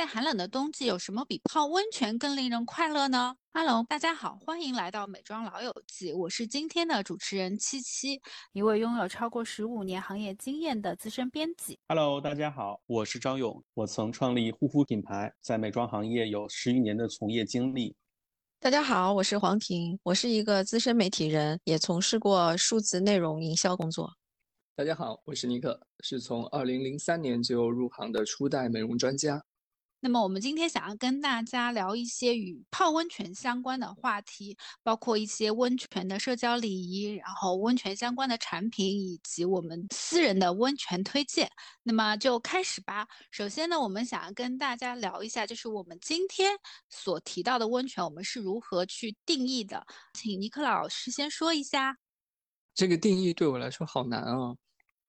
在寒冷的冬季，有什么比泡温泉更令人快乐呢？Hello，大家好，欢迎来到美妆老友记，我是今天的主持人七七，一位拥有超过十五年行业经验的资深编辑。Hello，大家好，我是张勇，我曾创立护肤品牌，在美妆行业有十余年的从业经历。大家好，我是黄婷，我是一个资深媒体人，也从事过数字内容营销工作。大家好，我是尼克，是从二零零三年就入行的初代美容专家。那么我们今天想要跟大家聊一些与泡温泉相关的话题，包括一些温泉的社交礼仪，然后温泉相关的产品，以及我们私人的温泉推荐。那么就开始吧。首先呢，我们想要跟大家聊一下，就是我们今天所提到的温泉，我们是如何去定义的？请尼克老师先说一下。这个定义对我来说好难啊，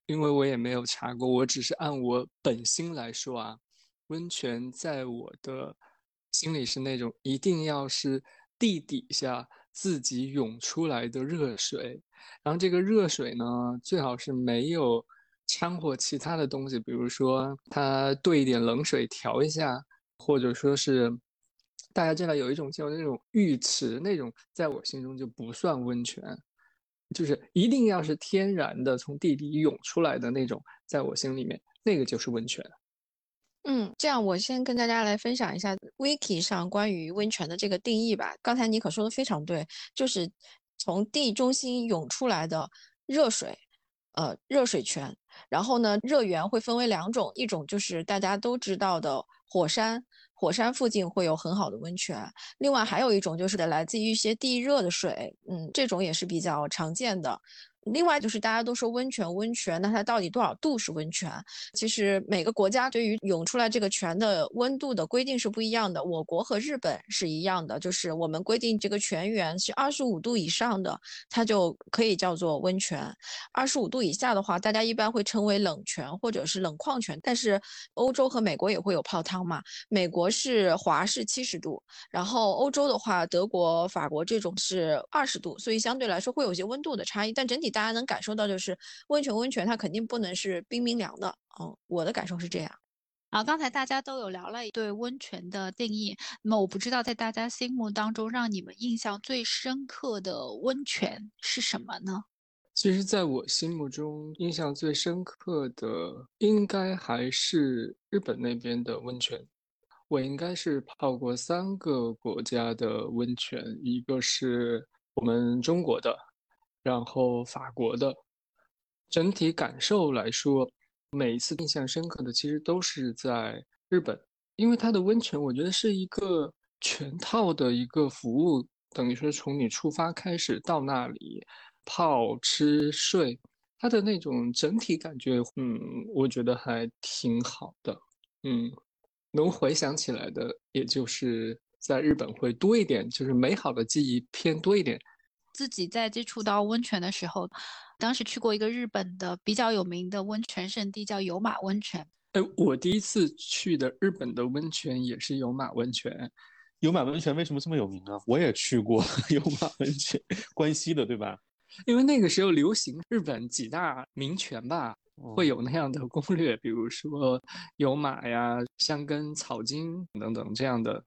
因为我也没有查过，我只是按我本心来说啊。温泉在我的心里是那种一定要是地底下自己涌出来的热水，然后这个热水呢，最好是没有掺和其他的东西，比如说它兑一点冷水调一下，或者说是大家知道有一种叫那种浴池那种，在我心中就不算温泉，就是一定要是天然的从地底涌出来的那种，在我心里面那个就是温泉。嗯，这样我先跟大家来分享一下 Wiki 上关于温泉的这个定义吧。刚才尼可说的非常对，就是从地中心涌出来的热水，呃，热水泉。然后呢，热源会分为两种，一种就是大家都知道的火山，火山附近会有很好的温泉。另外还有一种就是来自于一些地热的水，嗯，这种也是比较常见的。另外就是大家都说温泉，温泉，那它到底多少度是温泉？其实每个国家对于涌出来这个泉的温度的规定是不一样的。我国和日本是一样的，就是我们规定这个泉源是二十五度以上的，它就可以叫做温泉；二十五度以下的话，大家一般会称为冷泉或者是冷矿泉。但是欧洲和美国也会有泡汤嘛？美国是华氏七十度，然后欧洲的话，德国、法国这种是二十度，所以相对来说会有些温度的差异，但整体。大家能感受到，就是温泉，温泉它肯定不能是冰冰凉的。哦，我的感受是这样。啊，刚才大家都有聊了对温泉的定义，那么我不知道在大家心目当中，让你们印象最深刻的温泉是什么呢？其实，在我心目中，印象最深刻的应该还是日本那边的温泉。我应该是泡过三个国家的温泉，一个是我们中国的。然后法国的整体感受来说，每一次印象深刻的其实都是在日本，因为它的温泉我觉得是一个全套的一个服务，等于说从你出发开始到那里泡、吃、睡，它的那种整体感觉，嗯，我觉得还挺好的。嗯，能回想起来的，也就是在日本会多一点，就是美好的记忆偏多一点。自己在接触到温泉的时候，当时去过一个日本的比较有名的温泉圣地，叫有马温泉。哎，我第一次去的日本的温泉也是有马温泉。有马温泉为什么这么有名啊？我也去过 有马温泉，关西的对吧？因为那个时候流行日本几大名泉吧，会有那样的攻略，比如说有马呀、香根、草津等等这样的。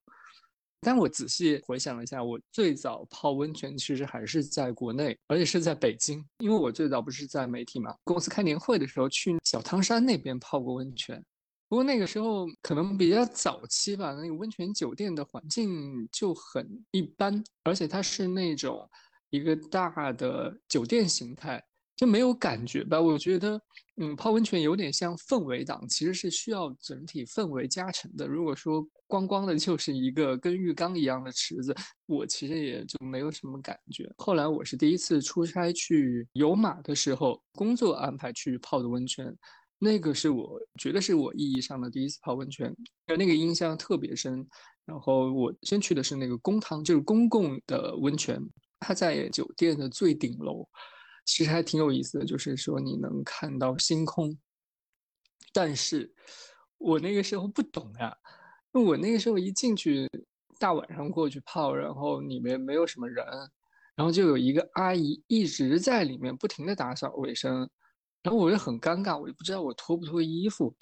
但我仔细回想了一下，我最早泡温泉其实还是在国内，而且是在北京。因为我最早不是在媒体嘛，公司开年会的时候去小汤山那边泡过温泉。不过那个时候可能比较早期吧，那个温泉酒店的环境就很一般，而且它是那种一个大的酒店形态。就没有感觉吧？我觉得，嗯，泡温泉有点像氛围党，其实是需要整体氛围加成的。如果说光光的 就是一个跟浴缸一样的池子，我其实也就没有什么感觉。后来我是第一次出差去有马的时候，工作安排去泡的温泉，那个是我觉得是我意义上的第一次泡温泉，那个印象特别深。然后我先去的是那个公汤，就是公共的温泉，它在酒店的最顶楼。其实还挺有意思的，就是说你能看到星空，但是我那个时候不懂呀，我那个时候一进去，大晚上过去泡，然后里面没有什么人，然后就有一个阿姨一直在里面不停的打扫卫生，然后我就很尴尬，我就不知道我脱不脱衣服，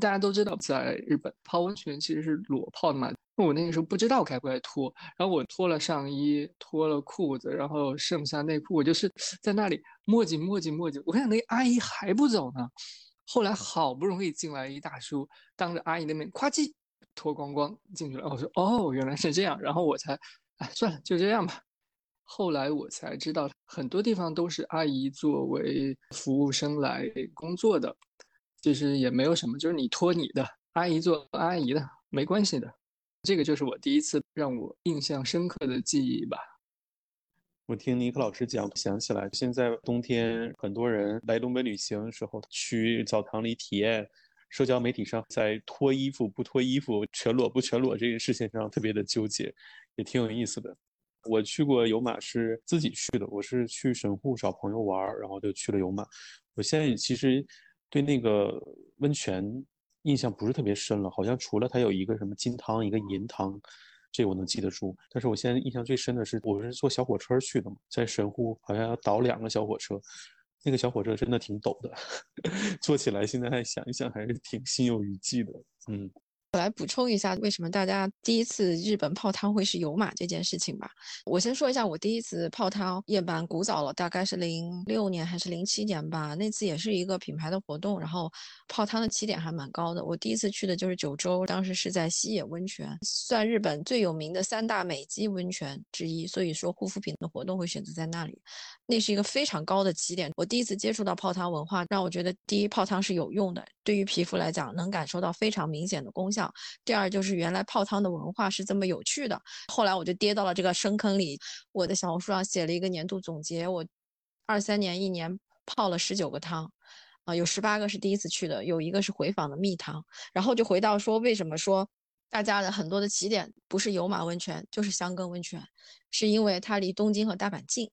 大家都知道，在日本泡温泉其实是裸泡的嘛。我那个时候不知道该不该脱，然后我脱了上衣，脱了裤子，然后剩下内裤，我就是在那里磨叽磨叽磨叽。我看那阿姨还不走呢，后来好不容易进来一大叔，当着阿姨的面，咵叽脱光光进去了。我说哦，原来是这样，然后我才，哎，算了，就这样吧。后来我才知道，很多地方都是阿姨作为服务生来工作的。其实也没有什么，就是你托你的阿姨做阿姨的，没关系的。这个就是我第一次让我印象深刻的记忆吧。我听尼克老师讲，想起来现在冬天很多人来东北旅行的时候，去澡堂里体验，社交媒体上在脱衣服不脱衣服、全裸不全裸这件事情上特别的纠结，也挺有意思的。我去过有马是自己去的，我是去神户找朋友玩，然后就去了有马。我现在其实。对那个温泉印象不是特别深了，好像除了它有一个什么金汤，一个银汤，这我能记得住。但是我现在印象最深的是，我是坐小火车去的嘛，在神户好像要倒两个小火车，那个小火车真的挺陡的，坐起来现在还想一想还是挺心有余悸的，嗯。我来补充一下，为什么大家第一次日本泡汤会是有马这件事情吧。我先说一下，我第一次泡汤也蛮古早了，大概是零六年还是零七年吧。那次也是一个品牌的活动，然后泡汤的起点还蛮高的。我第一次去的就是九州，当时是在西野温泉，算日本最有名的三大美肌温泉之一，所以说护肤品的活动会选择在那里。那是一个非常高的起点。我第一次接触到泡汤文化，让我觉得第一泡汤是有用的，对于皮肤来讲能感受到非常明显的功效。第二就是原来泡汤的文化是这么有趣的，后来我就跌到了这个深坑里。我的小红书上写了一个年度总结，我二三年一年泡了十九个汤，啊，有十八个是第一次去的，有一个是回访的蜜汤。然后就回到说，为什么说大家的很多的起点不是有马温泉就是香根温泉，是因为它离东京和大阪近。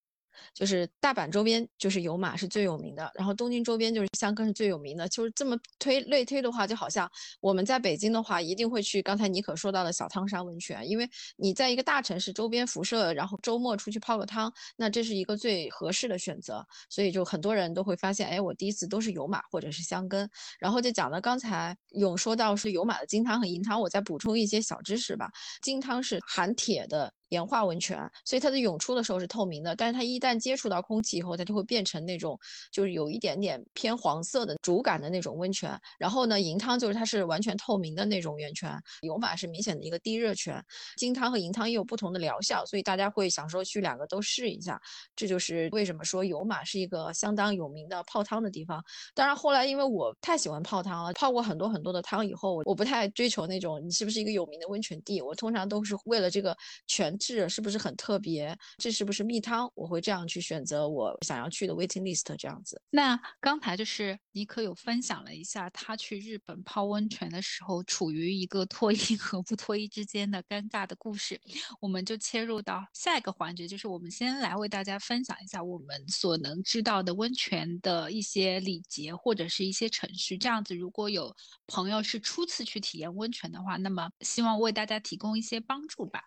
就是大阪周边就是有马是最有名的，然后东京周边就是香根是最有名的。就是这么推类推的话，就好像我们在北京的话，一定会去刚才尼可说到的小汤山温泉，因为你在一个大城市周边辐射，然后周末出去泡个汤，那这是一个最合适的选择。所以就很多人都会发现，哎，我第一次都是有马或者是香根。然后就讲到刚才勇说到是有马的金汤和银汤，我再补充一些小知识吧。金汤是含铁的。岩化温泉，所以它的涌出的时候是透明的，但是它一旦接触到空气以后，它就会变成那种就是有一点点偏黄色的主感的那种温泉。然后呢，银汤就是它是完全透明的那种源泉，油马是明显的一个低热泉。金汤和银汤也有不同的疗效，所以大家会想说去两个都试一下。这就是为什么说油马是一个相当有名的泡汤的地方。当然后来因为我太喜欢泡汤了，泡过很多很多的汤以后，我不太追求那种你是不是一个有名的温泉地，我通常都是为了这个泉。是是不是很特别？这是不是蜜汤？我会这样去选择我想要去的 waiting list 这样子。那刚才就是尼克有分享了一下他去日本泡温泉的时候，处于一个脱衣 和不脱衣之间的尴尬的故事。我们就切入到下一个环节，就是我们先来为大家分享一下我们所能知道的温泉的一些礼节或者是一些程序。这样子，如果有朋友是初次去体验温泉的话，那么希望为大家提供一些帮助吧。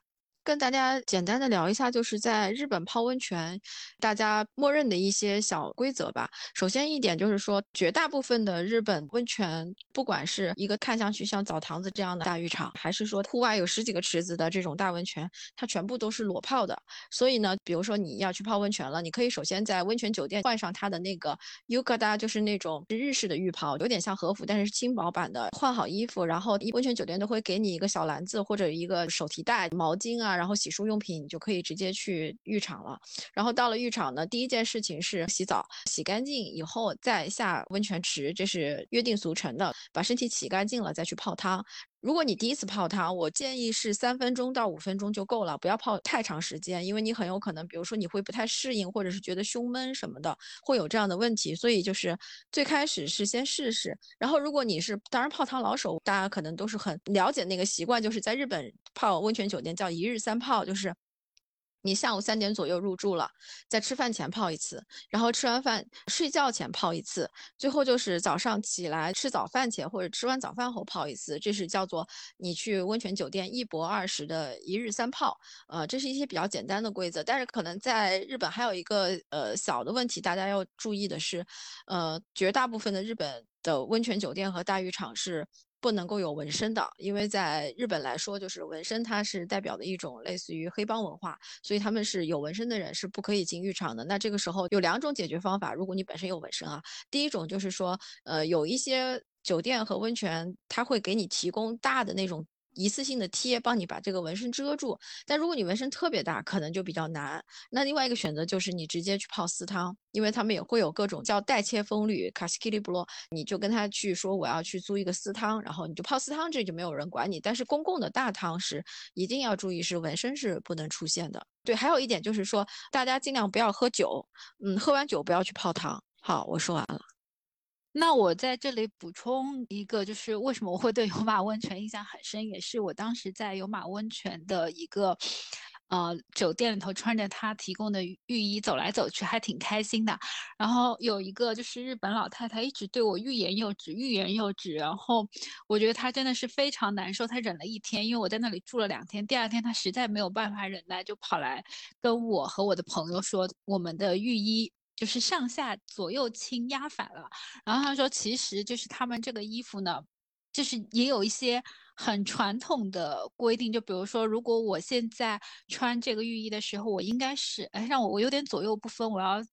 跟大家简单的聊一下，就是在日本泡温泉，大家默认的一些小规则吧。首先一点就是说，绝大部分的日本温泉，不管是一个看上去像澡堂子这样的大浴场，还是说户外有十几个池子的这种大温泉，它全部都是裸泡的。所以呢，比如说你要去泡温泉了，你可以首先在温泉酒店换上它的那个 yukata，就是那种日式的浴袍，有点像和服，但是轻薄版的。换好衣服，然后温泉酒店都会给你一个小篮子或者一个手提袋、毛巾啊。然后洗漱用品你就可以直接去浴场了。然后到了浴场呢，第一件事情是洗澡，洗干净以后再下温泉池，这是约定俗成的。把身体洗干净了再去泡汤。如果你第一次泡汤，我建议是三分钟到五分钟就够了，不要泡太长时间，因为你很有可能，比如说你会不太适应，或者是觉得胸闷什么的，会有这样的问题。所以就是最开始是先试试。然后如果你是当然泡汤老手，大家可能都是很了解那个习惯，就是在日本泡温泉酒店叫一日三泡，就是。你下午三点左右入住了，在吃饭前泡一次，然后吃完饭睡觉前泡一次，最后就是早上起来吃早饭前或者吃完早饭后泡一次，这是叫做你去温泉酒店一博二十的一日三泡。呃，这是一些比较简单的规则，但是可能在日本还有一个呃小的问题，大家要注意的是，呃，绝大部分的日本。的温泉酒店和大浴场是不能够有纹身的，因为在日本来说，就是纹身它是代表的一种类似于黑帮文化，所以他们是有纹身的人是不可以进浴场的。那这个时候有两种解决方法，如果你本身有纹身啊，第一种就是说，呃，有一些酒店和温泉，它会给你提供大的那种。一次性的贴帮你把这个纹身遮住，但如果你纹身特别大，可能就比较难。那另外一个选择就是你直接去泡私汤，因为他们也会有各种叫代切风吕卡西基利布洛，你就跟他去说我要去租一个私汤，然后你就泡私汤，这就没有人管你。但是公共的大汤是一定要注意，是纹身是不能出现的。对，还有一点就是说，大家尽量不要喝酒，嗯，喝完酒不要去泡汤。好，我说完了。那我在这里补充一个，就是为什么我会对有马温泉印象很深，也是我当时在有马温泉的一个呃酒店里头穿着他提供的浴衣走来走去，还挺开心的。然后有一个就是日本老太太一直对我欲言又止，欲言又止。然后我觉得她真的是非常难受，她忍了一天，因为我在那里住了两天。第二天她实在没有办法忍耐，就跑来跟我和我的朋友说我们的浴衣。就是上下左右倾压反了，然后他说，其实就是他们这个衣服呢，就是也有一些很传统的规定，就比如说，如果我现在穿这个浴衣的时候，我应该是，哎，让我我有点左右不分，我要。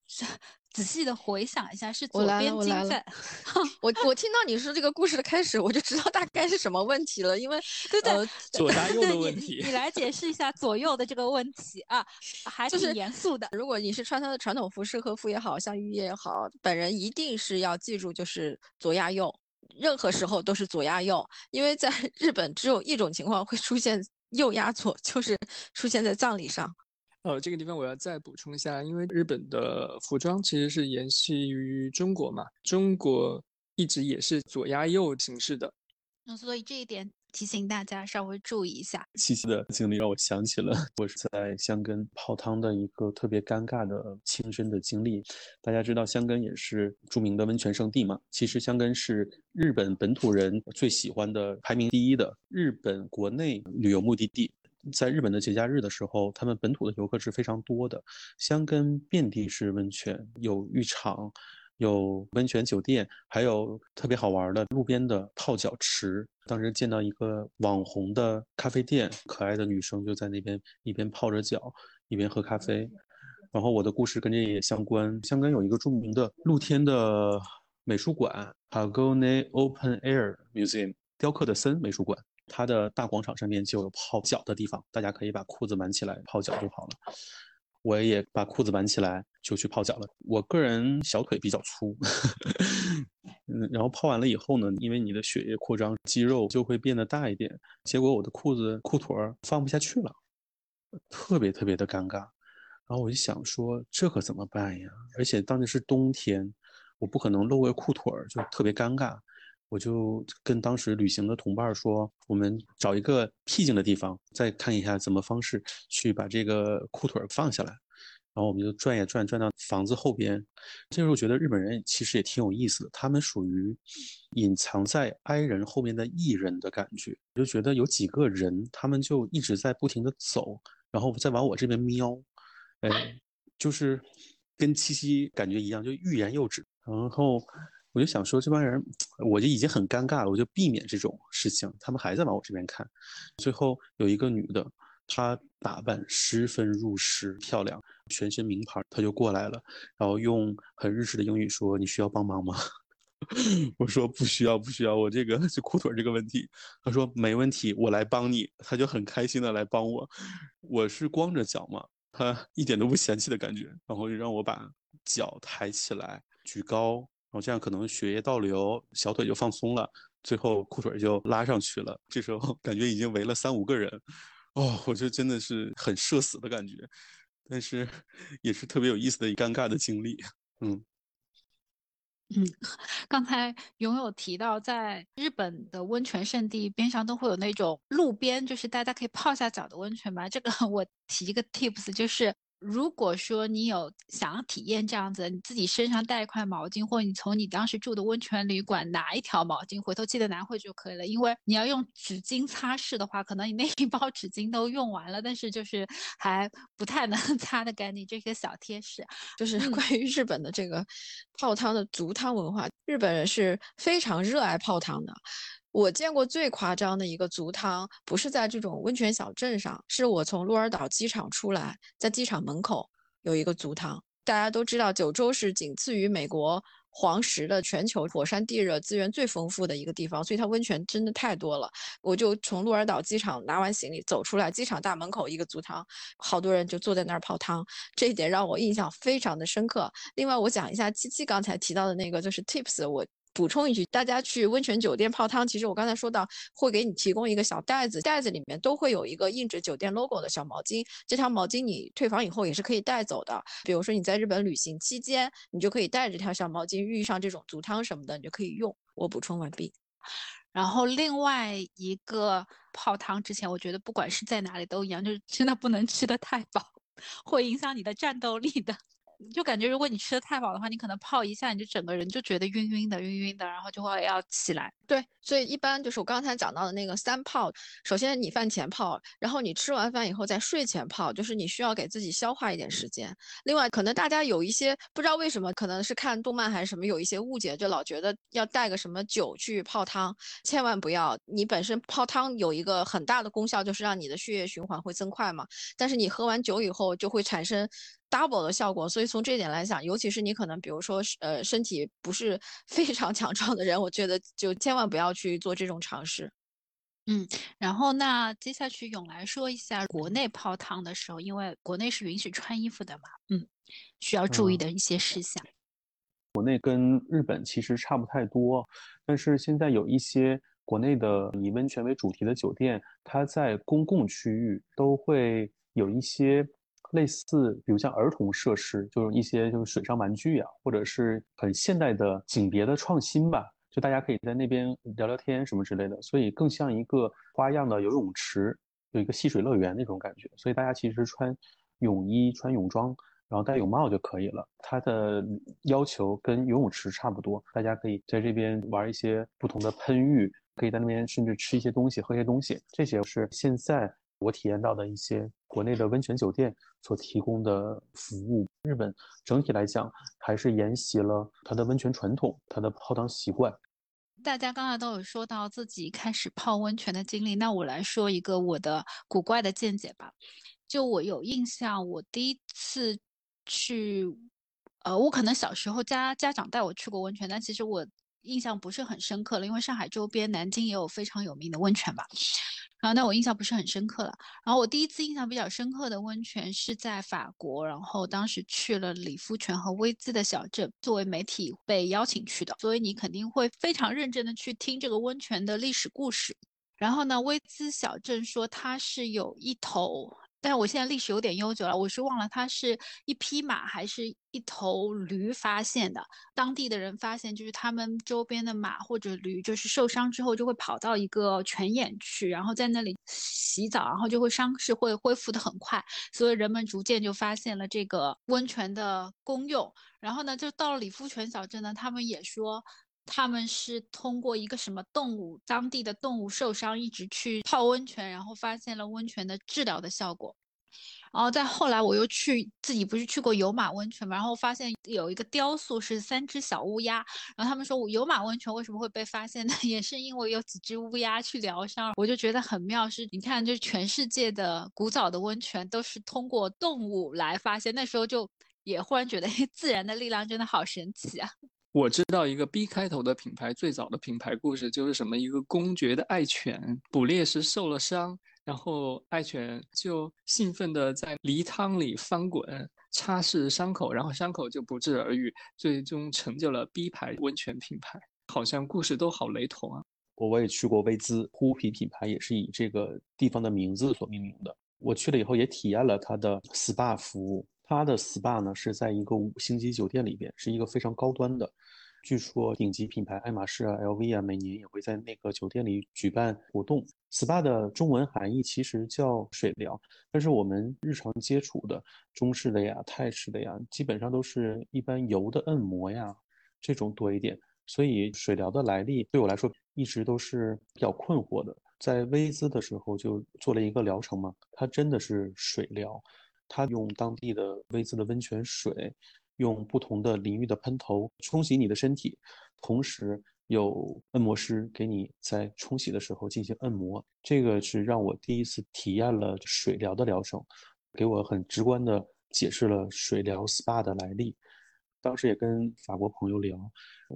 仔细的回想一下，是左边经在。我 我听到你说这个故事的开始，我就知道大概是什么问题了，因为对对，左大右的问题。你来解释一下左右的这个问题啊，还是严肃的。如果你是穿他的传统服饰和服也好像浴衣也好，本人一定是要记住，就是左压右，任何时候都是左压右，因为在日本只有一种情况会出现右压左，就是出现在葬礼上。呃，这个地方我要再补充一下，因为日本的服装其实是沿袭于中国嘛，中国一直也是左压右形式的，那所以这一点提醒大家稍微注意一下。七夕的经历让我想起了我是在香根泡汤的一个特别尴尬的亲身的经历。大家知道香根也是著名的温泉圣地嘛，其实香根是日本本土人最喜欢的、排名第一的日本国内旅游目的地。在日本的节假日的时候，他们本土的游客是非常多的。香根遍地是温泉，有浴场，有温泉酒店，还有特别好玩的路边的泡脚池。当时见到一个网红的咖啡店，可爱的女生就在那边一边泡着脚，一边喝咖啡。然后我的故事跟这也相关。香根有一个著名的露天的美术馆 ——Hagone Open Air Museum，雕刻的森美术馆。它的大广场上面就有泡脚的地方，大家可以把裤子挽起来泡脚就好了。我也把裤子挽起来就去泡脚了。我个人小腿比较粗，嗯，然后泡完了以后呢，因为你的血液扩张，肌肉就会变得大一点。结果我的裤子裤腿儿放不下去了，特别特别的尴尬。然后我就想说，这可怎么办呀？而且当时是冬天，我不可能露个裤腿儿就特别尴尬。我就跟当时旅行的同伴说，我们找一个僻静的地方，再看一下怎么方式去把这个裤腿放下来。然后我们就转呀转，转到房子后边。这时候觉得日本人其实也挺有意思的，他们属于隐藏在哀人后面的艺人的感觉。我就觉得有几个人，他们就一直在不停的走，然后再往我这边瞄，哎，就是跟七夕感觉一样，就欲言又止。然后。我就想说，这帮人，我就已经很尴尬了，我就避免这种事情。他们还在往我这边看。最后有一个女的，她打扮十分入时，漂亮，全身名牌，她就过来了，然后用很日式的英语说：“你需要帮忙吗？” 我说：“不需要，不需要，我这个是裤腿这个问题。”她说：“没问题，我来帮你。”她就很开心的来帮我。我是光着脚嘛，她一点都不嫌弃的感觉，然后就让我把脚抬起来，举高。然后这样可能血液倒流，小腿就放松了，最后裤腿就拉上去了。这时候感觉已经围了三五个人，哦，我就真的是很社死的感觉，但是也是特别有意思的尴尬的经历。嗯嗯，刚才拥有提到，在日本的温泉圣地边上都会有那种路边，就是大家可以泡下脚的温泉吧？这个 我提一个 tips，就是。如果说你有想要体验这样子，你自己身上带一块毛巾，或者你从你当时住的温泉旅馆拿一条毛巾，回头记得拿回去就可以了。因为你要用纸巾擦拭的话，可能你那一包纸巾都用完了，但是就是还不太能 擦得干净。这些小贴士就是关于日本的这个泡汤的足汤文化，日本人是非常热爱泡汤的。我见过最夸张的一个足汤，不是在这种温泉小镇上，是我从鹿儿岛机场出来，在机场门口有一个足汤。大家都知道，九州是仅次于美国黄石的全球火山地热资源最丰富的一个地方，所以它温泉真的太多了。我就从鹿儿岛机场拿完行李走出来，机场大门口一个足汤，好多人就坐在那儿泡汤，这一点让我印象非常的深刻。另外，我讲一下七七刚才提到的那个，就是 tips，我。补充一句，大家去温泉酒店泡汤，其实我刚才说到会给你提供一个小袋子，袋子里面都会有一个印着酒店 logo 的小毛巾，这条毛巾你退房以后也是可以带走的。比如说你在日本旅行期间，你就可以带着这条小毛巾，遇上这种足汤什么的，你就可以用。我补充完毕。然后另外一个泡汤之前，我觉得不管是在哪里都一样，就是真的不能吃的太饱，会影响你的战斗力的。就感觉如果你吃的太饱的话，你可能泡一下，你就整个人就觉得晕晕的、晕晕的，然后就会要起来。对，所以一般就是我刚才讲到的那个三泡，首先你饭前泡，然后你吃完饭以后在睡前泡，就是你需要给自己消化一点时间。另外，可能大家有一些不知道为什么，可能是看动漫还是什么，有一些误解，就老觉得要带个什么酒去泡汤，千万不要。你本身泡汤有一个很大的功效，就是让你的血液循环会增快嘛。但是你喝完酒以后就会产生。Double 的效果，所以从这点来讲，尤其是你可能比如说呃身体不是 非常强壮的人，我觉得就千万不要去做这种尝试。嗯，然后那接下去勇来说一下国内泡汤的时候，因为国内是允许穿衣服的嘛，嗯，需要注意的一些事项。国内跟日本其实差不太多，但是现在有一些国内的以温泉为主题的酒店，它在公共区域都会有一些。类似，比如像儿童设施，就是一些就是水上玩具啊，或者是很现代的景别的创新吧，就大家可以在那边聊聊天什么之类的，所以更像一个花样的游泳池，有一个戏水乐园那种感觉。所以大家其实穿泳衣、穿泳装，然后戴泳帽就可以了。它的要求跟游泳池差不多，大家可以在这边玩一些不同的喷浴，可以在那边甚至吃一些东西、喝一些东西，这些是现在。我体验到的一些国内的温泉酒店所提供的服务，日本整体来讲还是沿袭了它的温泉传统，它的泡汤习惯。大家刚才都有说到自己开始泡温泉的经历，那我来说一个我的古怪的见解吧。就我有印象，我第一次去，呃，我可能小时候家家长带我去过温泉，但其实我印象不是很深刻了，因为上海周边南京也有非常有名的温泉吧。然后，那我印象不是很深刻了。然后，我第一次印象比较深刻的温泉是在法国，然后当时去了里夫泉和威兹的小镇，作为媒体被邀请去的，所以你肯定会非常认真的去听这个温泉的历史故事。然后呢，威兹小镇说它是有一头。但是我现在历史有点悠久了，我是忘了它是一匹马还是一头驴发现的。当地的人发现，就是他们周边的马或者驴，就是受伤之后就会跑到一个泉眼去，然后在那里洗澡，然后就会伤势会恢复的很快。所以人们逐渐就发现了这个温泉的功用。然后呢，就到了里夫泉小镇呢，他们也说。他们是通过一个什么动物，当地的动物受伤，一直去泡温泉，然后发现了温泉的治疗的效果。然后再后来，我又去自己不是去过有马温泉嘛，然后发现有一个雕塑是三只小乌鸦。然后他们说有马温泉为什么会被发现呢？也是因为有几只乌鸦去疗伤。我就觉得很妙，是你看，就全世界的古早的温泉都是通过动物来发现。那时候就也忽然觉得，自然的力量真的好神奇啊。我知道一个 B 开头的品牌，最早的品牌故事就是什么一个公爵的爱犬捕猎时受了伤，然后爱犬就兴奋地在梨汤里翻滚，擦拭伤口，然后伤口就不治而愈，最终成就了 B 牌温泉品牌。好像故事都好雷同啊！我我也去过威兹，呼皮品牌也是以这个地方的名字所命名的。我去了以后也体验了它的 SPA 服务。它的 SPA 呢是在一个五星级酒店里边，是一个非常高端的。据说顶级品牌爱马仕啊、LV 啊，每年也会在那个酒店里举办活动。SPA 的中文含义其实叫水疗，但是我们日常接触的中式的呀、泰式的呀，基本上都是一般油的按摩呀这种多一点。所以水疗的来历对我来说一直都是比较困惑的。在薇姿的时候就做了一个疗程嘛，它真的是水疗，它用当地的威兹的温泉水，用不同的淋浴的喷头冲洗你的身体，同时。有按摩师给你在冲洗的时候进行按摩，这个是让我第一次体验了水疗的疗程，给我很直观的解释了水疗 SPA 的来历。当时也跟法国朋友聊，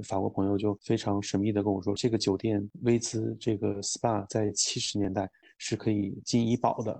法国朋友就非常神秘的跟我说，这个酒店威兹这个 SPA 在七十年代是可以进医保的，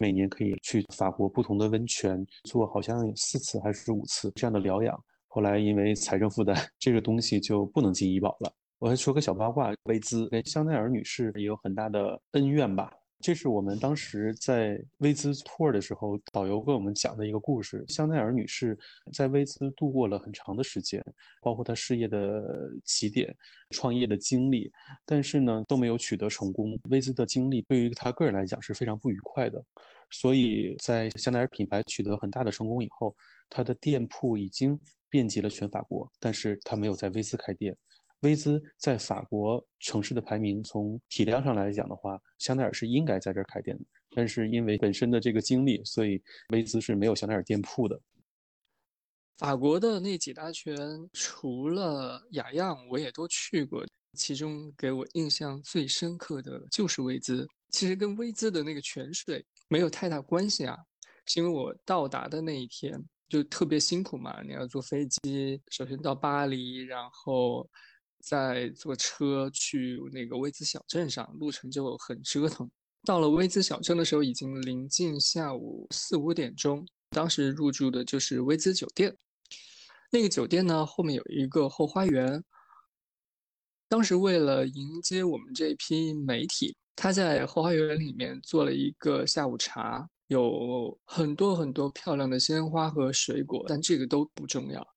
每年可以去法国不同的温泉做好像有四次还是五次这样的疗养。后来因为财政负担，这个东西就不能进医保了。我还说个小八卦，薇姿跟香奈儿女士也有很大的恩怨吧。这是我们当时在薇姿 tour 的时候，导游跟我们讲的一个故事。香奈儿女士在薇姿度过了很长的时间，包括她事业的起点、创业的经历，但是呢都没有取得成功。薇姿的经历对于她个人来讲是非常不愉快的，所以在香奈儿品牌取得很大的成功以后，她的店铺已经。遍及了全法国，但是他没有在威兹开店。威兹在法国城市的排名，从体量上来讲的话，香奈儿是应该在这儿开店的。但是因为本身的这个经历，所以威兹是没有香奈儿店铺的。法国的那几大泉，除了雅漾，我也都去过。其中给我印象最深刻的就是威兹。其实跟威兹的那个泉水没有太大关系啊，是因为我到达的那一天。就特别辛苦嘛，你要坐飞机，首先到巴黎，然后在坐车去那个威兹小镇上，路程就很折腾。到了威兹小镇的时候，已经临近下午四五点钟。当时入住的就是威兹酒店，那个酒店呢后面有一个后花园。当时为了迎接我们这批媒体，他在后花园里面做了一个下午茶。有很多很多漂亮的鲜花和水果，但这个都不重要。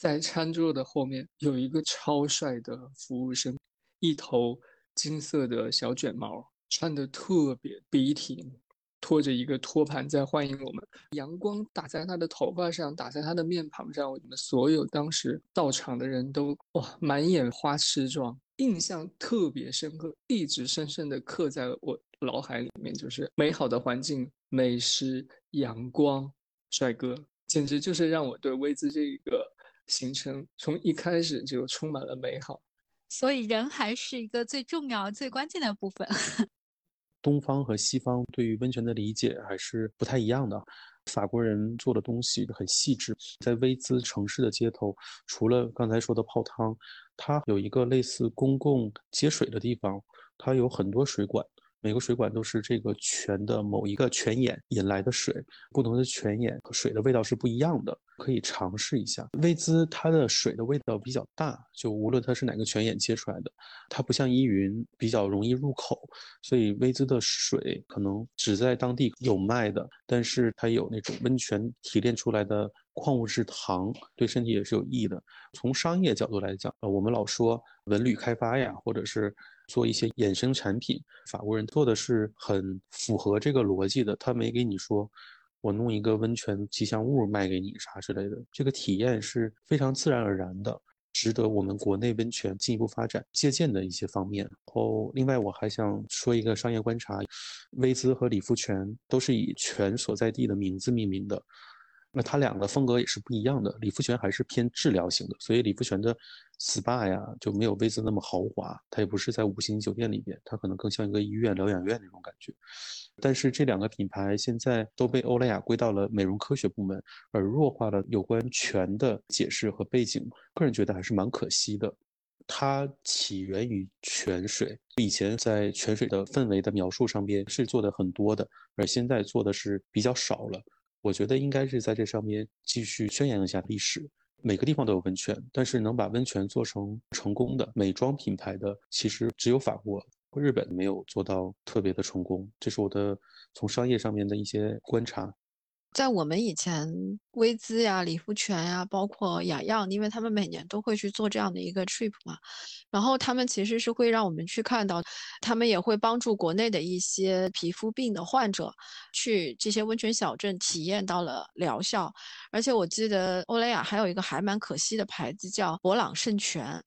在餐桌的后面有一个超帅的服务生，一头金色的小卷毛，穿的特别笔挺，拖着一个托盘在欢迎我们。阳光打在他的头发上，打在他的面庞上，我们所有当时到场的人都哇满眼花痴状，印象特别深刻，一直深深的刻在我。脑海里面就是美好的环境、美食、阳光、帅哥，简直就是让我对威兹这个行程从一开始就充满了美好。所以人还是一个最重要、最关键的部分。东方和西方对于温泉的理解还是不太一样的。法国人做的东西很细致，在威兹城市的街头，除了刚才说的泡汤，它有一个类似公共接水的地方，它有很多水管。每个水管都是这个泉的某一个泉眼引来的水，不同的泉眼水的味道是不一样的，可以尝试一下。薇姿它的水的味道比较大，就无论它是哪个泉眼接出来的，它不像依云比较容易入口，所以薇姿的水可能只在当地有卖的，但是它有那种温泉提炼出来的矿物质糖，对身体也是有益的。从商业角度来讲，呃，我们老说文旅开发呀，或者是。做一些衍生产品，法国人做的是很符合这个逻辑的。他没给你说，我弄一个温泉吉祥物卖给你啥之类的，这个体验是非常自然而然的，值得我们国内温泉进一步发展借鉴的一些方面。然后，另外我还想说一个商业观察，薇姿和理肤泉都是以泉所在地的名字命名的。那它两个风格也是不一样的，理肤泉还是偏治疗型的，所以理肤泉的 SPA 呀就没有薇姿那么豪华，它也不是在五星级酒店里边，它可能更像一个医院疗养院那种感觉。但是这两个品牌现在都被欧莱雅归到了美容科学部门，而弱化了有关泉的解释和背景，个人觉得还是蛮可惜的。它起源于泉水，以前在泉水的氛围的描述上边是做的很多的，而现在做的是比较少了。我觉得应该是在这上面继续宣扬一下历史。每个地方都有温泉，但是能把温泉做成成功的美妆品牌的，其实只有法国、日本没有做到特别的成功。这是我的从商业上面的一些观察。在我们以前，薇姿呀、理肤泉呀，包括雅漾，因为他们每年都会去做这样的一个 trip 嘛，然后他们其实是会让我们去看到，他们也会帮助国内的一些皮肤病的患者去这些温泉小镇体验到了疗效。而且我记得欧莱雅还有一个还蛮可惜的牌子叫博朗圣泉。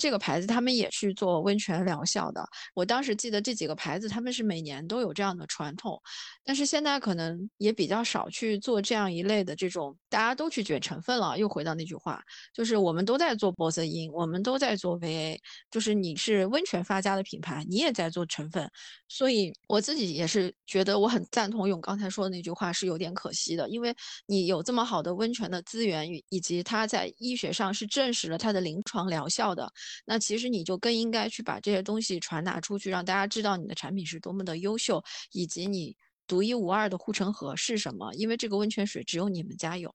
这个牌子他们也去做温泉疗效的。我当时记得这几个牌子，他们是每年都有这样的传统，但是现在可能也比较少去做这样一类的这种，大家都去卷成分了。又回到那句话，就是我们都在做玻色因，我们都在做 VA，就是你是温泉发家的品牌，你也在做成分。所以我自己也是觉得我很赞同勇刚才说的那句话，是有点可惜的，因为你有这么好的温泉的资源，以及它在医学上是证实了它的临床疗效的。那其实你就更应该去把这些东西传达出去，让大家知道你的产品是多么的优秀，以及你独一无二的护城河是什么。因为这个温泉水只有你们家有，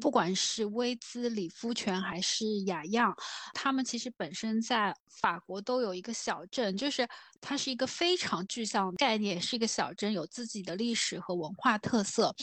不管是薇姿、理肤泉还是雅漾，他们其实本身在法国都有一个小镇，就是它是一个非常具象概念，是一个小镇，有自己的历史和文化特色。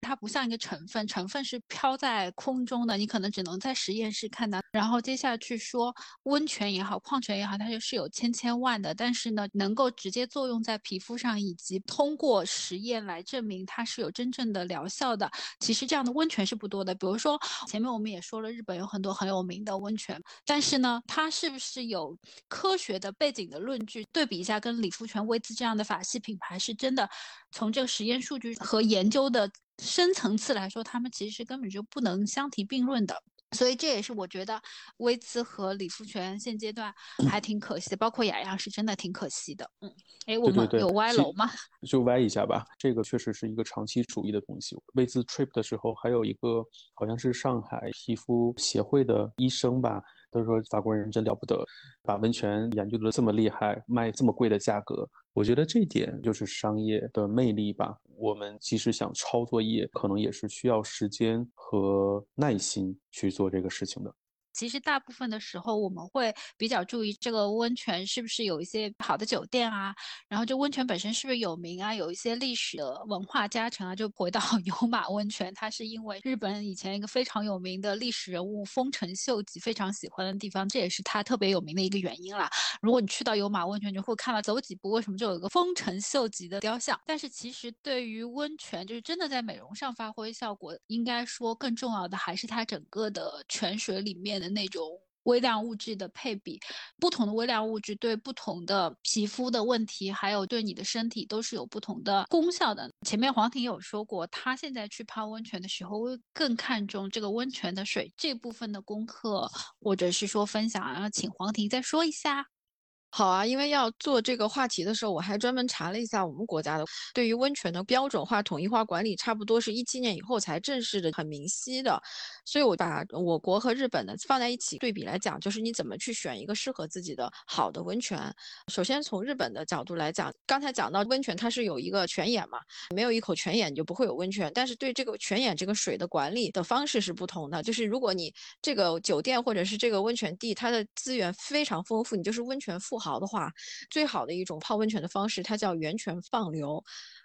它不像一个成分，成分是飘在空中的，你可能只能在实验室看到。然后接下去说温泉也好，矿泉也好，它就是有千千万的，但是呢，能够直接作用在皮肤上，以及通过实验来证明它是有真正的疗效的，其实这样的温泉是不多的。比如说前面我们也说了，日本有很多很有名的温泉，但是呢，它是不是有科学的背景的论据？对比一下，跟理肤泉、薇姿这样的法系品牌，是真的从这个实验数据和研究的。深层次来说，他们其实是根本就不能相提并论的，所以这也是我觉得薇姿和理肤泉现阶段还挺可惜的，包括雅漾是真的挺可惜的。嗯，哎，我们有歪楼吗？就歪一下吧，这个确实是一个长期主义的东西。薇姿 trip 的时候，还有一个好像是上海皮肤协会的医生吧。都说法国人真了不得，把温泉研究的这么厉害，卖这么贵的价格。我觉得这点就是商业的魅力吧。我们即使想抄作业，可能也是需要时间和耐心去做这个事情的。其实大部分的时候，我们会比较注意这个温泉是不是有一些好的酒店啊，然后这温泉本身是不是有名啊，有一些历史的文化加成啊。就回到 有马温泉，它是因为日本以前一个非常有名的历史人物丰臣秀吉非常喜欢的地方，这也是它特别有名的一个原因啦。如果你去到有马温泉，就会看到走几步为什么就有一个丰臣秀吉的雕像。但是其实对于温泉，就是真的在美容上发挥效果，应该说更重要的还是它整个的泉水里面的。那种微量物质的配比，不同的微量物质对不同的皮肤的问题，还有对你的身体都是有不同的功效的。前面黄婷有说过，她现在去泡温泉的时候，会更看重这个温泉的水这部分的功课，或者是说分享，然后请黄婷再说一下。好啊，因为要做这个话题的时候，我还专门查了一下我们国家的对于温泉的标准化、统一化管理，差不多是一七年以后才正式的很明晰的。所以我把我国和日本的放在一起对比来讲，就是你怎么去选一个适合自己的好的温泉。首先从日本的角度来讲，刚才讲到温泉它是有一个泉眼嘛，没有一口泉眼就不会有温泉。但是对这个泉眼这个水的管理的方式是不同的，就是如果你这个酒店或者是这个温泉地它的资源非常丰富，你就是温泉富。豪的话，最好的一种泡温泉的方式，它叫源泉放流，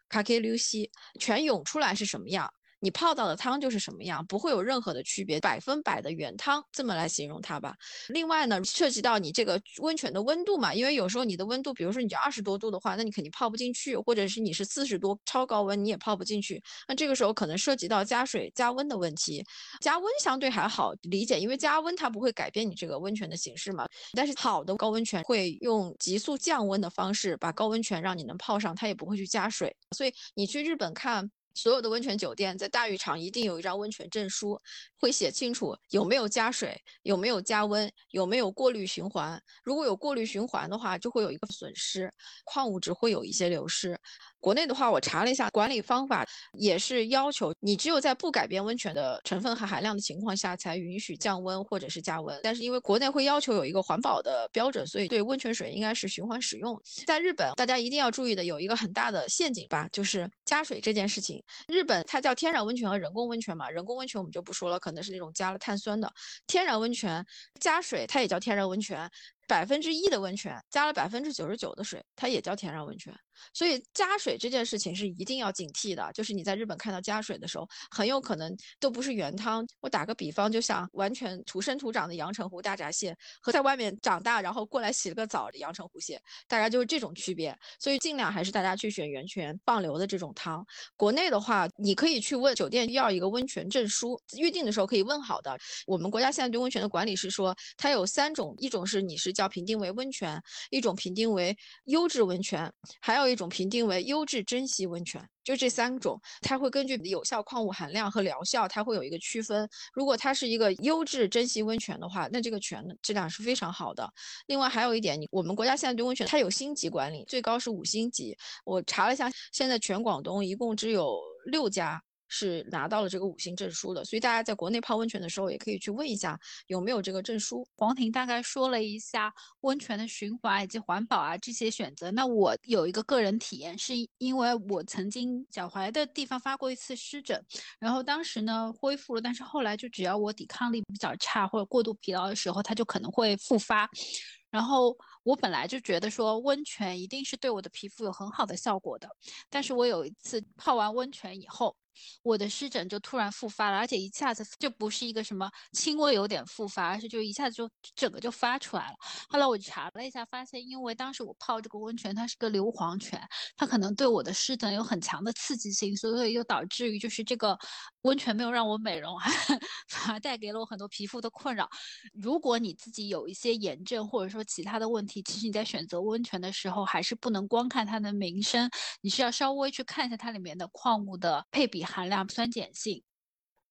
卡克流西，泉涌出来是什么样？你泡到的汤就是什么样，不会有任何的区别，百分百的原汤，这么来形容它吧。另外呢，涉及到你这个温泉的温度嘛，因为有时候你的温度，比如说你就二十多度的话，那你肯定泡不进去，或者是你是四十多超高温，你也泡不进去。那这个时候可能涉及到加水加温的问题。加温相对还好理解，因为加温它不会改变你这个温泉的形式嘛。但是好的高温泉会用急速降温的方式把高温泉让你能泡上，它也不会去加水。所以你去日本看。所有的温泉酒店在大浴场一定有一张温泉证书，会写清楚有没有加水，有没有加温，有没有过滤循环。如果有过滤循环的话，就会有一个损失，矿物质会有一些流失。国内的话，我查了一下管理方法，也是要求你只有在不改变温泉的成分和含量的情况下，才允许降温或者是加温。但是因为国内会要求有一个环保的标准，所以对温泉水应该是循环使用。在日本，大家一定要注意的有一个很大的陷阱吧，就是加水这件事情。日本它叫天然温泉和人工温泉嘛，人工温泉我们就不说了，可能是那种加了碳酸的。天然温泉加水，它也叫天然温泉。百分之一的温泉加了百分之九十九的水，它也叫天然温泉。所以加水这件事情是一定要警惕的。就是你在日本看到加水的时候，很有可能都不是原汤。我打个比方，就像完全土生土长的阳澄湖大闸蟹和在外面长大然后过来洗了个澡的阳澄湖蟹，大概就是这种区别。所以尽量还是大家去选源泉放流的这种汤。国内的话，你可以去问酒店要一个温泉证书，预定的时候可以问好的。我们国家现在对温泉的管理是说，它有三种，一种是你是叫评定为温泉，一种评定为优质温泉，还有一种评定为优质珍稀温泉。就这三种，它会根据有效矿物含量和疗效，它会有一个区分。如果它是一个优质珍稀温泉的话，那这个泉的质量是非常好的。另外还有一点，你我们国家现在对温泉它有星级管理，最高是五星级。我查了一下，现在全广东一共只有六家。是拿到了这个五星证书的，所以大家在国内泡温泉的时候，也可以去问一下有没有这个证书。黄婷大概说了一下温泉的循环以及环保啊这些选择。那我有一个个人体验，是因为我曾经脚踝的地方发过一次湿疹，然后当时呢恢复了，但是后来就只要我抵抗力比较差或者过度疲劳的时候，它就可能会复发。然后我本来就觉得说温泉一定是对我的皮肤有很好的效果的，但是我有一次泡完温泉以后。我的湿疹就突然复发了，而且一下子就不是一个什么轻微有点复发，而是就一下子就整个就发出来了。后来我查了一下，发现因为当时我泡这个温泉，它是个硫磺泉，它可能对我的湿疹有很强的刺激性，所以又导致于就是这个温泉没有让我美容，反而带给了我很多皮肤的困扰。如果你自己有一些炎症或者说其他的问题，其实你在选择温泉的时候，还是不能光看它的名声，你是要稍微去看一下它里面的矿物的配比。含量酸碱性。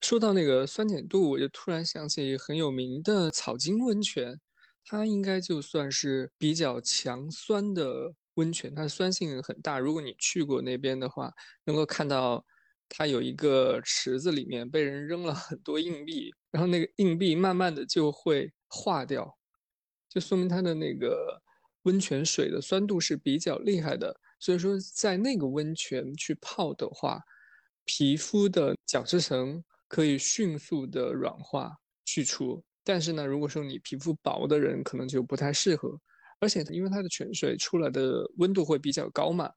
说到那个酸碱度，我就突然想起很有名的草津温泉，它应该就算是比较强酸的温泉，它的酸性很大。如果你去过那边的话，能够看到它有一个池子，里面被人扔了很多硬币，然后那个硬币慢慢的就会化掉，就说明它的那个温泉水的酸度是比较厉害的。所以说，在那个温泉去泡的话，皮肤的角质层可以迅速的软化去除，但是呢，如果说你皮肤薄的人，可能就不太适合。而且因为它的泉水出来的温度会比较高嘛，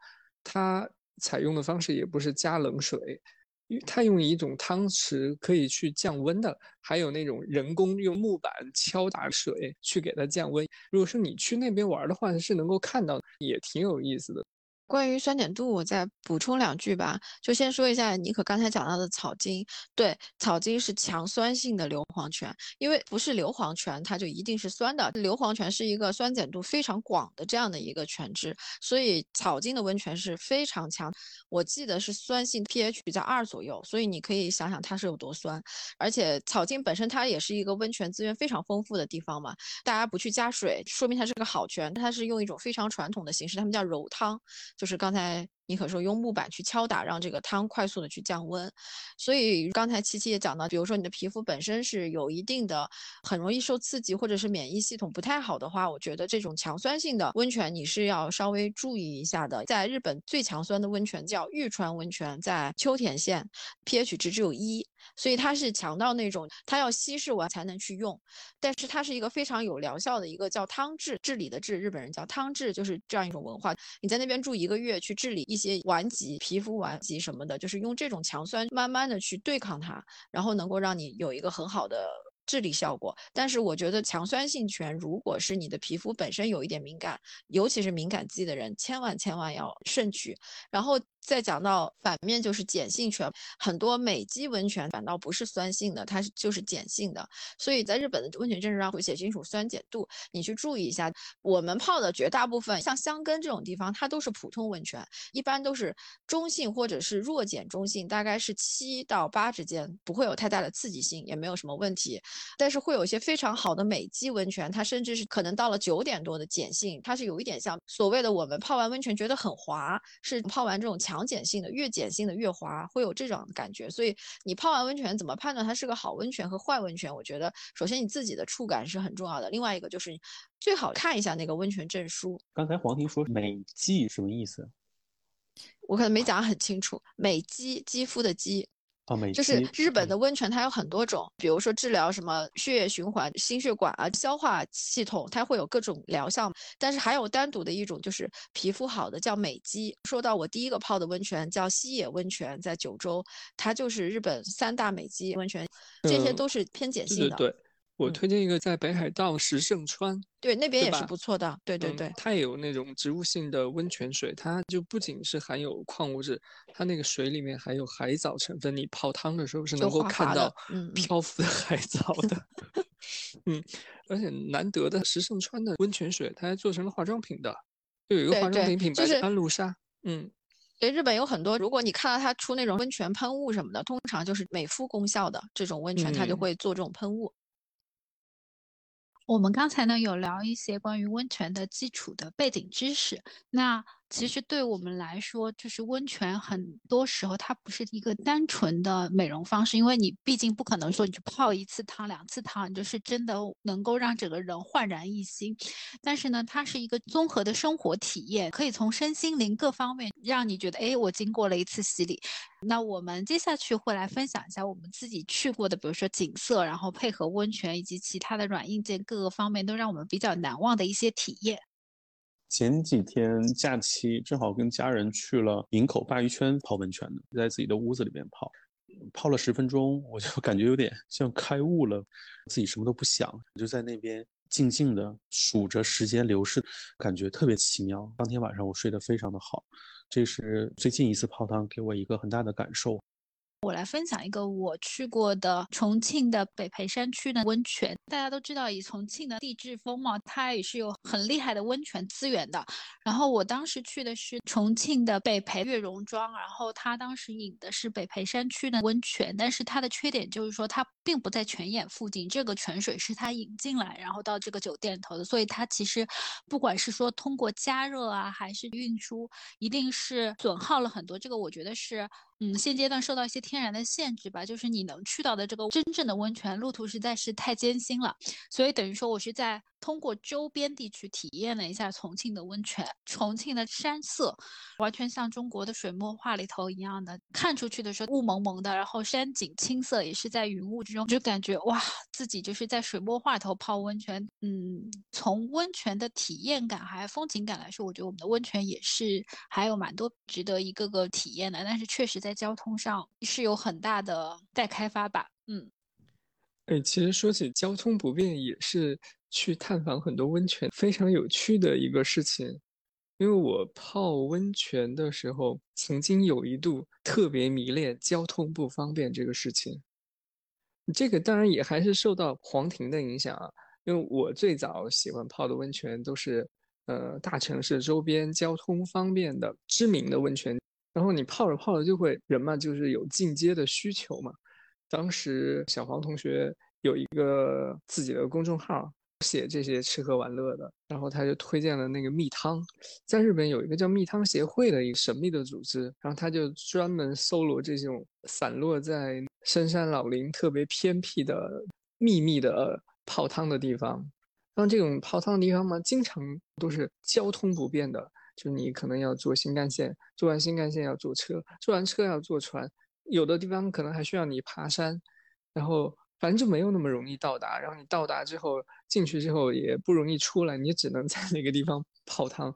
它采用的方式也不是加冷水，因为它用一种汤匙可以去降温的，还有那种人工用木板敲打水去给它降温。如果说你去那边玩的话，是能够看到，也挺有意思的。关于酸碱度，我再补充两句吧。就先说一下尼可刚才讲到的草金，对，草金是强酸性的硫磺泉，因为不是硫磺泉，它就一定是酸的。硫磺泉是一个酸碱度非常广的这样的一个泉质，所以草金的温泉是非常强。我记得是酸性 pH 在二左右，所以你可以想想它是有多酸。而且草金本身它也是一个温泉资源非常丰富的地方嘛，大家不去加水，说明它是个好泉。它是用一种非常传统的形式，他们叫揉汤。就是刚才。你可说用木板去敲打，让这个汤快速的去降温。所以刚才七七也讲到，比如说你的皮肤本身是有一定的很容易受刺激，或者是免疫系统不太好的话，我觉得这种强酸性的温泉你是要稍微注意一下的。在日本最强酸的温泉叫玉川温泉，在秋田县，pH 值只有一，所以它是强到那种它要稀释完才能去用。但是它是一个非常有疗效的一个叫汤治，治理的治，日本人叫汤治，就是这样一种文化。你在那边住一个月去治理。一些顽疾、皮肤顽疾什么的，就是用这种强酸慢慢的去对抗它，然后能够让你有一个很好的治理效果。但是我觉得强酸性泉，如果是你的皮肤本身有一点敏感，尤其是敏感肌的人，千万千万要慎取。然后。再讲到反面就是碱性泉，很多美肌温泉反倒不是酸性的，它是就是碱性的。所以在日本的温泉证书上会写清楚酸碱度，你去注意一下。我们泡的绝大部分像香根这种地方，它都是普通温泉，一般都是中性或者是弱碱中性，大概是七到八之间，不会有太大的刺激性，也没有什么问题。但是会有一些非常好的美肌温泉，它甚至是可能到了九点多的碱性，它是有一点像所谓的我们泡完温泉觉得很滑，是泡完这种强。强碱性的越碱性的越滑，会有这种感觉。所以你泡完温泉怎么判断它是个好温泉和坏温泉？我觉得首先你自己的触感是很重要的，另外一个就是最好看一下那个温泉证书。刚才黄婷说美肌什么意思？我可能没讲很清楚。美肌肌肤的肌。啊，美就是日本嗯的温泉，它有很多种，比如说治疗什么血液循环、心血管啊、消化系统，它会有各种疗效。但是还有单独的一种，就是皮肤好的叫美肌。说到我第一个泡的温泉叫西野温泉，在九州，它就是日本三大美肌温泉，这些呃都是偏碱性的。对对对，我嗯推荐一个在北海道石胜川，对那边也是不错的。对对嗯对，它也有那种植物性的温泉水，它就不仅是含有矿物质，它那个水里面还有海藻成分，你泡汤的时候是能够看到漂浮的海藻的。嗯，而且难得的石胜川的温泉水，它还做成了化妆品的，就有一个化妆品品牌就是安露莎。嗯，对，日本有很多，如果你看到它出那种温泉喷雾什么的，通常就是美肤功效的这种温泉，它就嗯会做这种喷雾。我们刚才呢有聊一些关于温泉的基础的背景知识。那其实对我们来说，就是温泉很多时候它不是一个单纯的美容方式，因为你毕竟不可能说你去泡一次汤、两次汤，你就是真的能够让整个人焕然一新。但是呢，它是一个综合的生活体验，可以从身心灵各方面让你觉得，哎，我经过了一次洗礼。那我们接下去会来分享一下我们自己去过的，比如说景色，然后配合温泉以及其他的软硬件各个方面都让我们比较难忘的一些体验。前几天假期正好跟家人去了营口鲅鱼圈泡温泉的，在自己的屋子里面泡，泡了十分钟，我就 感觉有点像开悟了，自己什么都不想，就在那边静静的数着时间流逝，感觉特别奇妙。当天晚上我睡得非常的好，这是最近一次泡汤给我一个很大的感受。我来分享一个我去过的重庆的北碚山区的温泉。大家都知道，以重庆的地质风貌，它也是有很厉害的温泉资源的。然后我当时去的是重庆的北碚月榕庄，然后它当时引的是北碚山区的温泉，但是它的缺点就是说它并不在泉眼附近，这个泉水是它引进来，然后到这个酒店头的，所以它其实不管是说通过加热啊，还是运输，一定是损耗了很多。这个我觉得是。嗯，现阶段受到一些天然的限制吧，就是你能去到的这个真正的温泉路途实在是太艰辛了，所以等于说我是在通过周边地区体验了一下重庆的温泉。重庆的山色完全像中国的水墨画里头一样的，看出去的时候雾蒙蒙的，然后山景青色也是在云雾之中，就感觉哇，自己就是在水墨画头泡温泉。嗯，从温泉的体验感还有风景感来说，我觉得我们的温泉也是还有蛮多值得一个个体验的，但是确实。在交通上是有很大的待开发吧，嗯，哎，其实说起交通不便，也是去探访很多温泉非常有趣的一个事情。因为我泡温泉的时候，曾经有一度特别迷恋交通不方便这个事情。这个当然也还是受到黄庭的影响啊，因为我最早喜欢泡的温泉都是呃大城市周边交通方便的知名的温泉。然后你泡着泡着就会人嘛，就是有进阶的需求嘛。当时小黄同学有一个自己的公众号，写这些吃喝玩乐的，然后他就推荐了那个蜜汤。在日本有一个叫蜜汤协会的一个神秘的组织，然后他就专门搜罗这种散落在深山老林、特别偏僻的秘密的泡汤的地方。像这种泡汤的地方嘛，经常都是交通不便的。就你可能要坐新干线，坐完新干线要坐车，坐完车要坐船，有的地方可能还需要你爬山，然后反正就没有那么容易到达。然后你到达之后进去之后也不容易出来，你只能 在那个地方泡汤。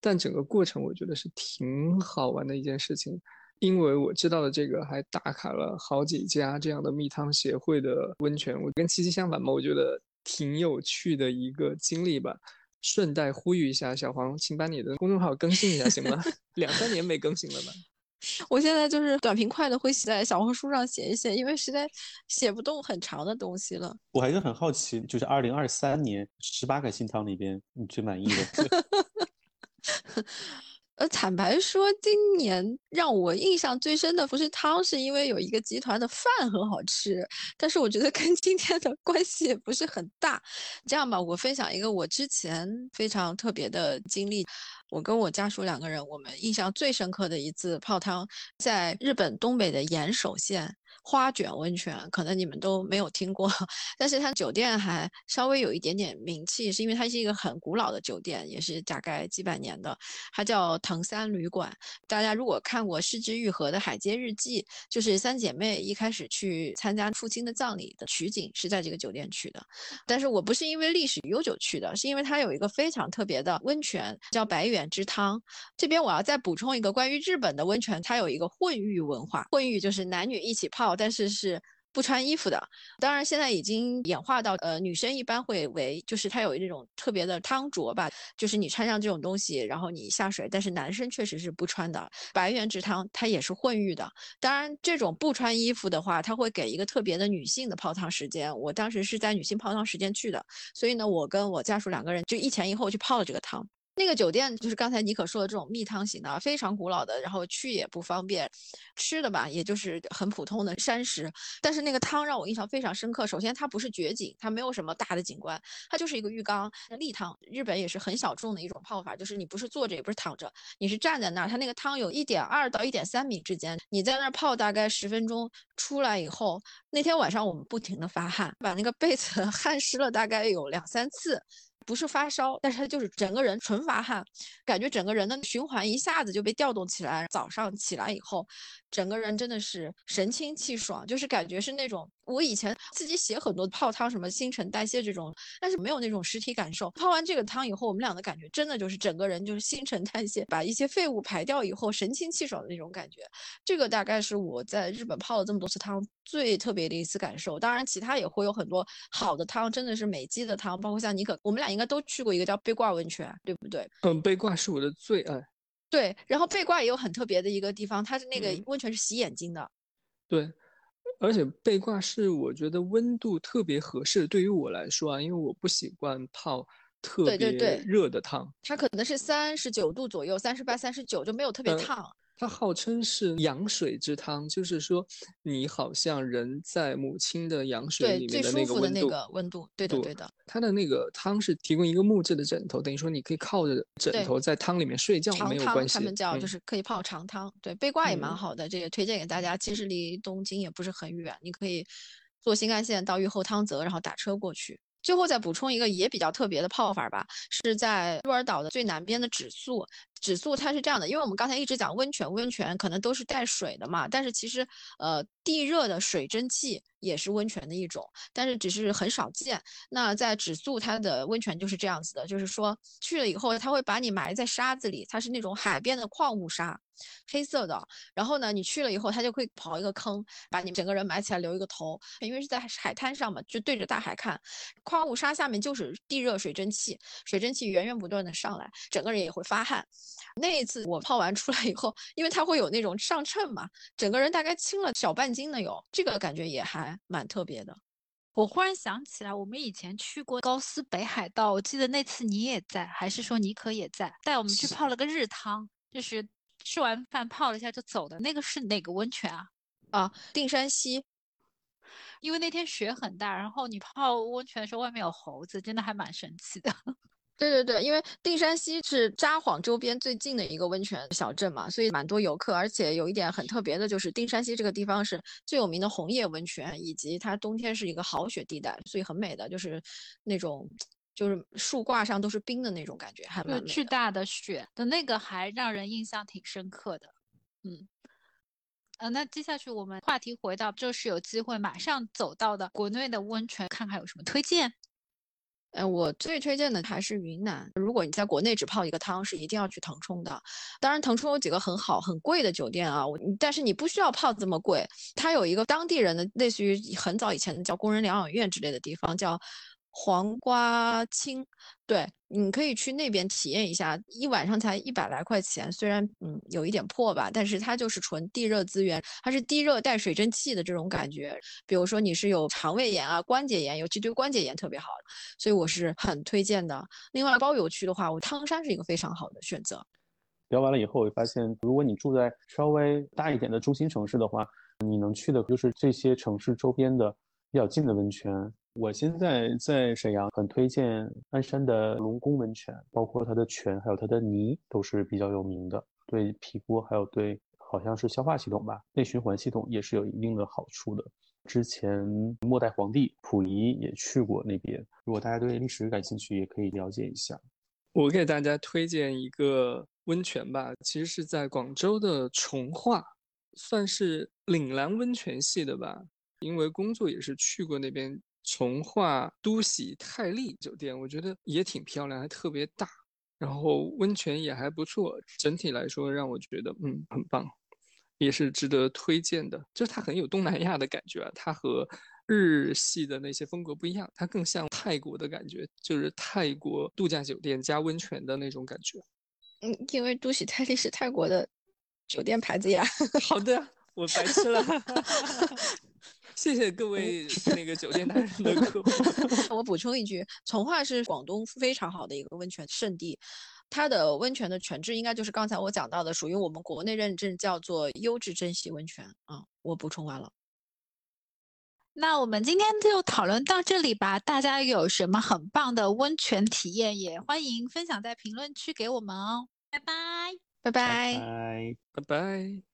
但整个过程我觉得是挺好玩的一件事情，因为我知道的这个还打卡了好几家这样的蜜汤协会的温泉。我跟七七相反嘛，我觉得挺有趣的一个经历吧。顺带呼吁一下，小黄，请把你的公众号更新一下，行吗？两三年没更新了吧？我现在就是短平快的会写在小红书上写一写，因为实在写不动很长的东西了。我还是很好奇，就是二零二三年十八个新汤里边，你最满意的？呃，坦白说，今年让我印象最深的不是汤，是因为有一个集团的饭很好吃。但是我觉得跟今天的关系也不是很大。这样吧，我分享一个我之前非常特别的经历。我跟我家属两个人，我们印象最深刻的一次泡汤，在日本东北的岩手县。花卷温泉，可能你们都没有听过，但是它酒店还稍微有一点点名气，是因为它是一个很古老的酒店，也是大概几百年的，它叫藤三旅馆。大家如果看过失之愈合的《海街日记》，就是三姐妹一开始去参加父亲的葬礼的取景是在这个酒店取的。但是我不是因为历史悠久去的，是因为它有一个非常特别的温泉，叫白远之汤。这边我要再补充一个关于日本的温泉，它有一个混浴文化，混浴就是男女一起泡，但是是。不穿衣服的，当然现在已经演化到，呃，女生一般会为，就是它有这种特别的汤着吧，就是你穿上这种东西，然后你下水，但是男生确实是不穿的。白原之汤它也是混浴的，当然这种不穿衣服的话，它会给一个特别的女性的泡汤时间。我当时是在女性泡汤时间去的，所以呢，我跟我家属两个人就一前一后去泡了这个汤。那个酒店就是刚才尼可说的这种蜜汤型的，非常古老的，然后去也不方便，吃的吧，也就是很普通的山食。但是那个汤让我印象非常深刻。首先它不是绝景，它没有什么大的景观，它就是一个浴缸立汤。日本也是很小众的一种泡法，就是你不是坐着也不是躺着，你是站在那儿。它那个汤有一点二到一点三米之间，你在那儿泡大概十分钟，出来以后，那天晚上我们不停的发汗，把那个被子 汗湿了大概有两三次。不是发烧，但是他就是整个人纯发汗，感觉整个人的循环一下子就被调动起来。早上起来以后，整个人真的是神清气爽，就是感觉是那种。我以前自己写很多泡汤，什么新陈代谢这种，但是没有那种实体感受。泡完这个汤以后，我们俩的感觉真的就是整个人就是新陈代谢，把一些废物排掉以后，神清气爽的那种感觉。这个大概是我在日本泡了这么多次汤最特别的一次感受。当然，其他也会有很多好的汤，真的是美肌的汤，包括像尼可，我们俩应该都去过一个叫背挂温泉，对不对？嗯，背挂是我的最爱。对，然后背挂也有很特别的一个地方，它是那个温泉是洗眼睛的。对。而且背挂是我觉得温度特别合适，对于我来说啊，因为我不习惯泡特别热的汤，它可能是三十九度左右，三十八、三十九就没有特别烫。它号称是羊水之汤，就是说你好像人在母亲的羊水里面的那个温度。温度，对的，对的。它的那个汤是提供一个木质的枕头，等于说你可以靠着枕头在汤里面睡觉，没有关系。他们叫就是可以泡长汤，对，背挂也蛮好的，这也推荐给大家。其实离东京也不是很远，你可以坐新干线到玉后汤泽，然后打车过去。最后再补充一个也比较特别的泡法吧，是在鹿儿岛的最南边的指宿。指数它是这样的，因为我们刚才一直讲温泉，温泉可能都是带水的嘛，但是其实呃地热的水蒸气也是温泉的一种，但是只是很少见。那在指数它的温泉就是这样子的，就是说去了以后，它会把你埋在沙子里，它是那种海边的矿物沙。黑色的，然后呢，你去了以后，它就会刨一个坑，把你整个人埋起来，留一个头。因为是在海滩上嘛，就对着大海看，矿物沙下面就是地热水蒸气，水蒸气源源不断的上来，整个人也会发汗。那一次我泡完出来以后，因为它会有那种上秤嘛，整个人大概轻了小半斤的有，这个感觉也还蛮特别的。我忽然想起来，我们以前去过高斯北海道，我记得那次你也在，还是说尼可也在，带我们去泡了个日汤，就是。吃完饭泡了一下就走的那个是哪个温泉啊？啊，定山溪。因为那天雪很大，然后你泡温泉的时候外面有猴子，真的还蛮神奇的。对对对，因为定山溪是札幌周边最近的一个温泉小镇嘛，所以蛮多游客。而且有一点很特别的就是定山溪这个地方是最有名的红叶温泉，以及它冬天是一个好雪地带，所以很美的，就是那种。就是树挂上都是冰的那种感觉，还蛮巨大的雪的那个，还让人印象挺深刻的。嗯，呃，那接下去我们话题回到，就是有机会马上走到的国内的温泉，看看有什么推荐。呃，我最推荐的还是云南。如果你在国内只泡一个汤，是一定要去腾冲的。当然，腾冲有几个很好、很贵的酒店啊，但是你不需要泡这么贵。它有一个当地人的，类似于很早以前的叫工人疗养院之类的地方，叫。黄瓜青，对，你可以去那边体验一下，一晚上才一百来块钱，虽然嗯有一点破吧，但是它就是纯地热资源，它是地热带水蒸气的这种感觉。比如说你是有肠胃炎啊、关节炎，尤其对关节炎特别好，所以我是很推荐的。另外包邮区的话，我汤山是一个非常好的选择。聊完了以后，我发现如果你住在稍微大一点的中心城市的话，你能去的就是这些城市周边的比较近的温泉。我现在在沈阳，很推荐鞍山的龙宫温泉，包括它的泉还有它的泥都是比较有名的，对皮肤还有对好像是消化系统吧，内循环系统也是有一定的好处的。之前末代皇帝溥仪也去过那边，如果大家对历史感兴趣，也可以了解一下。我给大家推荐一个温泉吧，其实是在广州的从化，算是岭南温泉系的吧。因为工作也是去过那边，从化都喜泰丽酒店，我觉得也挺漂亮，还特别大。然后温泉也还不错，整体来说让我觉得嗯很棒，也是值得推荐的。就是它很有东南亚的感觉啊，它和日系的那些风格不一样，它更像泰国的感觉，就是泰国度假酒店加温泉的那种感觉。嗯，因为都喜泰丽是泰国的酒店牌子呀。好的，我白痴了。谢谢各位 那个酒店男人的 客户。我补充一句，从化是广东非常好的一个温泉圣地，它的温泉的泉质应该就是刚才我讲到的，属于我们国内认证叫做优质珍稀温泉啊。我补充完了。那我们今天就讨论到这里吧。大家有什么很棒的温泉体验，也欢迎分享在评论区给我们哦。拜拜，拜拜，拜拜拜。